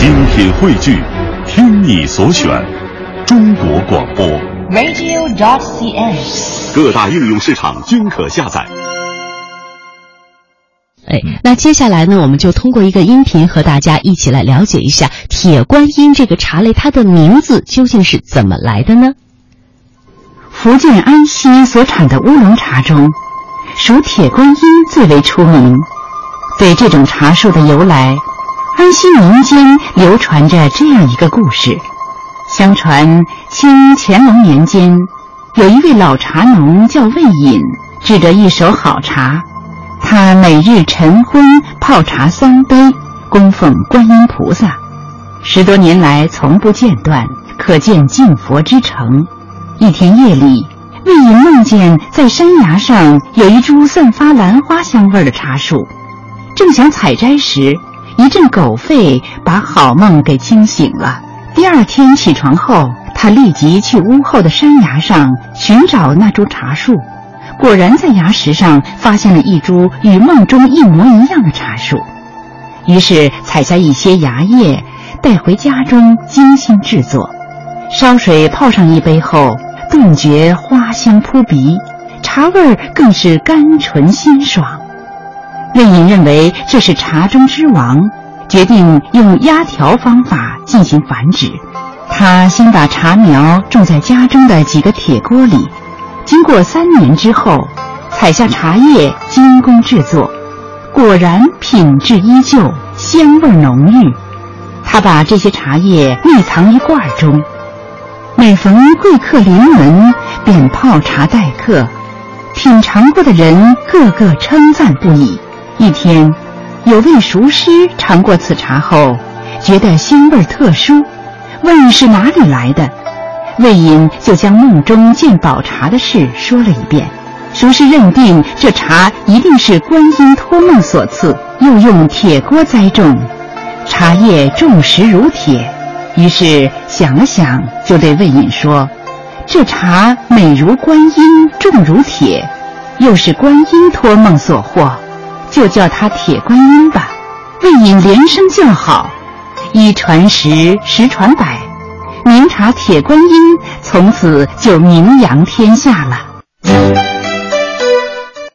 精品汇聚，听你所选，中国广播。radio.dot.cn，。各大应用市场均可下载。哎，那接下来呢，我们就通过一个音频和大家一起来了解一下铁观音这个茶类，它的名字究竟是怎么来的呢？福建安溪所产的乌龙茶中，属铁观音最为出名。对这种茶树的由来，安溪民间流传着这样一个故事：相传清乾隆年间，有一位老茶农叫魏隐，制着一手好茶。他每日晨昏泡茶三杯，供奉观音菩萨，十多年来从不间断，可见敬佛之诚。一天夜里，魏隐梦见在山崖上有一株散发兰花香味的茶树，正想采摘时，阵狗吠把好梦给惊醒了。第二天起床后，他立即去屋后的山崖上寻找那株茶树。果然在崖石上发现了一株与梦中一模一样的茶树，于是采下一些芽叶，带回家中精心制作，烧水泡上一杯后，顿觉花香扑鼻，茶味更是甘醇鲜爽。魏隐认为这是茶中之王，决定用压条方法进行繁殖。他先把茶苗种在家中的几个铁锅里。经过三年之后，采下茶叶精工制作，果然品质依旧，香味浓郁。他把这些茶叶秘藏于罐中，每逢贵客临门，便泡茶待客。品尝过的人个个称赞不已。一天，有位熟师尝过此茶后，觉得腥味特殊，问是哪里来的。魏隐就将梦中见宝茶的事说了一遍，熟师认定这茶一定是观音托梦所赐，又用铁锅栽种，茶叶重实如铁。于是想了想，就对魏隐说：“这茶美如观音，重如铁，又是观音托梦所获，就叫他铁观音吧。”为引连声叫好，一传十，十传百。名茶铁观音从此就名扬天下了。